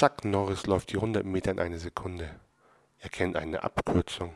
Chuck Norris läuft die 100 Meter in einer Sekunde. Er kennt eine Abkürzung.